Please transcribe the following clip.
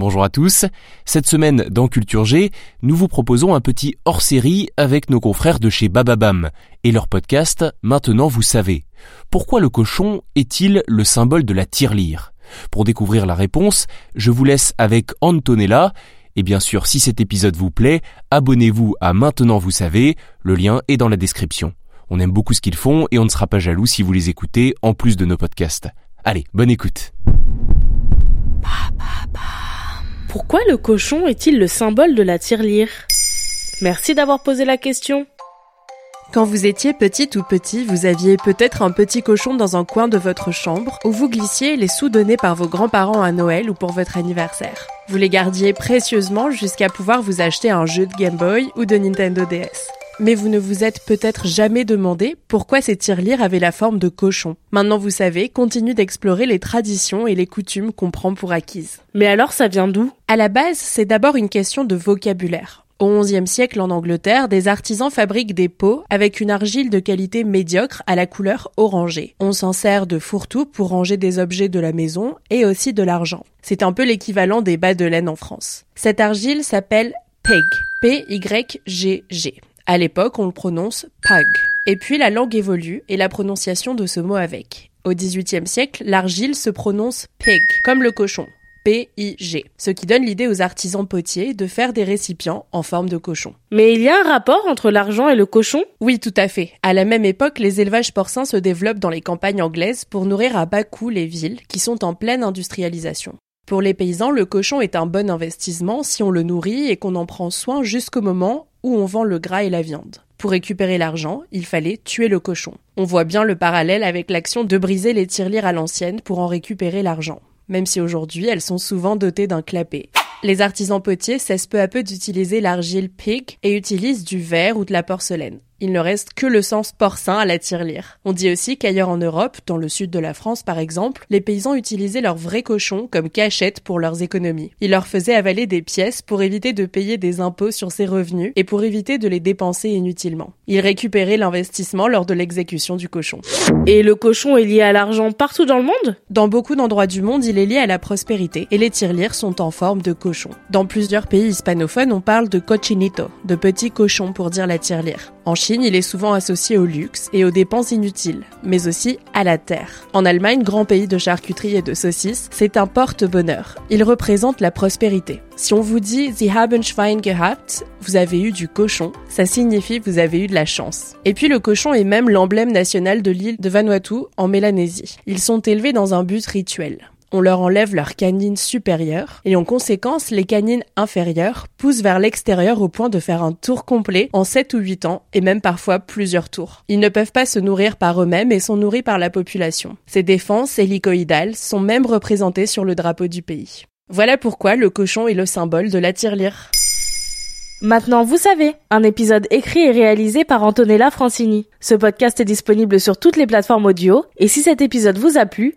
Bonjour à tous. Cette semaine dans Culture G, nous vous proposons un petit hors-série avec nos confrères de chez Bababam et leur podcast Maintenant vous savez. Pourquoi le cochon est-il le symbole de la tirelire? Pour découvrir la réponse, je vous laisse avec Antonella et bien sûr, si cet épisode vous plaît, abonnez-vous à Maintenant vous savez, le lien est dans la description. On aime beaucoup ce qu'ils font et on ne sera pas jaloux si vous les écoutez en plus de nos podcasts. Allez, bonne écoute. Pourquoi le cochon est-il le symbole de la tirelire? Merci d'avoir posé la question. Quand vous étiez petite ou petit, vous aviez peut-être un petit cochon dans un coin de votre chambre où vous glissiez les sous donnés par vos grands-parents à Noël ou pour votre anniversaire. Vous les gardiez précieusement jusqu'à pouvoir vous acheter un jeu de Game Boy ou de Nintendo DS. Mais vous ne vous êtes peut-être jamais demandé pourquoi ces tirelires avaient la forme de cochon. Maintenant vous savez, continue d'explorer les traditions et les coutumes qu'on prend pour acquises. Mais alors ça vient d'où? À la base, c'est d'abord une question de vocabulaire. Au XIe siècle en Angleterre, des artisans fabriquent des pots avec une argile de qualité médiocre à la couleur orangée. On s'en sert de fourre-tout pour ranger des objets de la maison et aussi de l'argent. C'est un peu l'équivalent des bas de laine en France. Cette argile s'appelle peg. P-Y-G-G. À l'époque, on le prononce pug. Et puis la langue évolue et la prononciation de ce mot avec. Au XVIIIe siècle, l'argile se prononce pig, comme le cochon. P-I-G, ce qui donne l'idée aux artisans potiers de faire des récipients en forme de cochon. Mais il y a un rapport entre l'argent et le cochon? Oui, tout à fait. À la même époque, les élevages porcins se développent dans les campagnes anglaises pour nourrir à bas coût les villes qui sont en pleine industrialisation. Pour les paysans, le cochon est un bon investissement si on le nourrit et qu'on en prend soin jusqu'au moment où on vend le gras et la viande. Pour récupérer l'argent, il fallait tuer le cochon. On voit bien le parallèle avec l'action de briser les tirelires à l'ancienne pour en récupérer l'argent, même si aujourd'hui elles sont souvent dotées d'un clapet. Les artisans potiers cessent peu à peu d'utiliser l'argile pig et utilisent du verre ou de la porcelaine. Il ne reste que le sens porcin à la tirelire. On dit aussi qu'ailleurs en Europe, dans le sud de la France par exemple, les paysans utilisaient leurs vrais cochons comme cachette pour leurs économies. Ils leur faisaient avaler des pièces pour éviter de payer des impôts sur ces revenus et pour éviter de les dépenser inutilement. Ils récupéraient l'investissement lors de l'exécution du cochon. Et le cochon est lié à l'argent partout dans le monde? Dans beaucoup d'endroits du monde, il est lié à la prospérité et les tirelires sont en forme de cochon. Dans plusieurs pays hispanophones, on parle de cochinito, de petits cochons pour dire la tirelire. En Chine, il est souvent associé au luxe et aux dépenses inutiles, mais aussi à la terre. En Allemagne, grand pays de charcuterie et de saucisses, c'est un porte-bonheur. Il représente la prospérité. Si on vous dit Sie haben Schwein gehabt, vous avez eu du cochon, ça signifie vous avez eu de la chance. Et puis le cochon est même l'emblème national de l'île de Vanuatu en Mélanésie. Ils sont élevés dans un but rituel on leur enlève leurs canines supérieures et en conséquence les canines inférieures poussent vers l'extérieur au point de faire un tour complet en 7 ou 8 ans et même parfois plusieurs tours. Ils ne peuvent pas se nourrir par eux-mêmes et sont nourris par la population. Ces défenses hélicoïdales sont même représentées sur le drapeau du pays. Voilà pourquoi le cochon est le symbole de la tirelire. Maintenant, vous savez, un épisode écrit et réalisé par Antonella Francini. Ce podcast est disponible sur toutes les plateformes audio, et si cet épisode vous a plu,